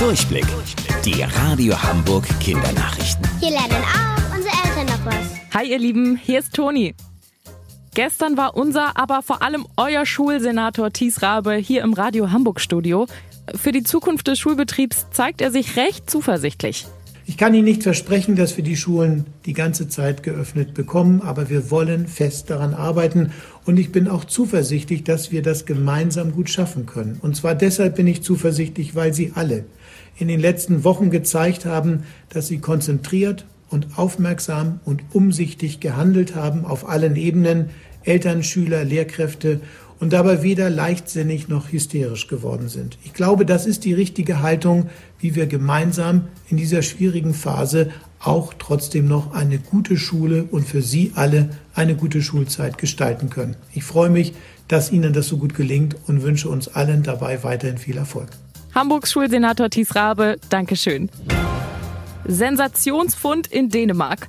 Durchblick. Die Radio Hamburg Kindernachrichten. Hier lernen auch unsere Eltern noch was. Hi ihr Lieben, hier ist Toni. Gestern war unser, aber vor allem euer Schulsenator Thies Rabe hier im Radio Hamburg Studio. Für die Zukunft des Schulbetriebs zeigt er sich recht zuversichtlich. Ich kann Ihnen nicht versprechen, dass wir die Schulen die ganze Zeit geöffnet bekommen, aber wir wollen fest daran arbeiten und ich bin auch zuversichtlich, dass wir das gemeinsam gut schaffen können. Und zwar deshalb bin ich zuversichtlich, weil Sie alle in den letzten Wochen gezeigt haben, dass Sie konzentriert und aufmerksam und umsichtig gehandelt haben auf allen Ebenen, Eltern, Schüler, Lehrkräfte und dabei weder leichtsinnig noch hysterisch geworden sind. Ich glaube, das ist die richtige Haltung, wie wir gemeinsam in dieser schwierigen Phase auch trotzdem noch eine gute Schule und für Sie alle eine gute Schulzeit gestalten können. Ich freue mich, dass Ihnen das so gut gelingt und wünsche uns allen dabei weiterhin viel Erfolg. Hamburgs Schulsenator Thies Rabe, Dankeschön. Sensationsfund in Dänemark.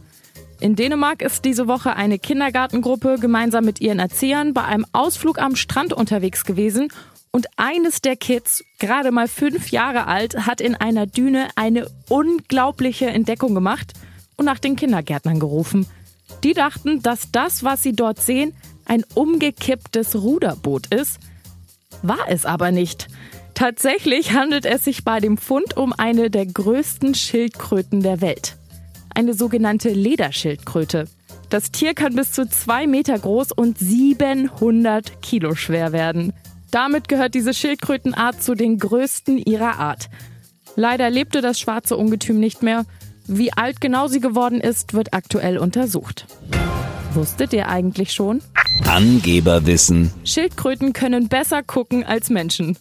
In Dänemark ist diese Woche eine Kindergartengruppe gemeinsam mit ihren Erziehern bei einem Ausflug am Strand unterwegs gewesen und eines der Kids, gerade mal fünf Jahre alt, hat in einer Düne eine unglaubliche Entdeckung gemacht und nach den Kindergärtnern gerufen. Die dachten, dass das, was sie dort sehen, ein umgekipptes Ruderboot ist. War es aber nicht. Tatsächlich handelt es sich bei dem Fund um eine der größten Schildkröten der Welt eine sogenannte Lederschildkröte. Das Tier kann bis zu zwei Meter groß und 700 Kilo schwer werden. Damit gehört diese Schildkrötenart zu den größten ihrer Art. Leider lebte das schwarze Ungetüm nicht mehr. Wie alt genau sie geworden ist, wird aktuell untersucht. Wusstet ihr eigentlich schon? Angeberwissen. Schildkröten können besser gucken als Menschen.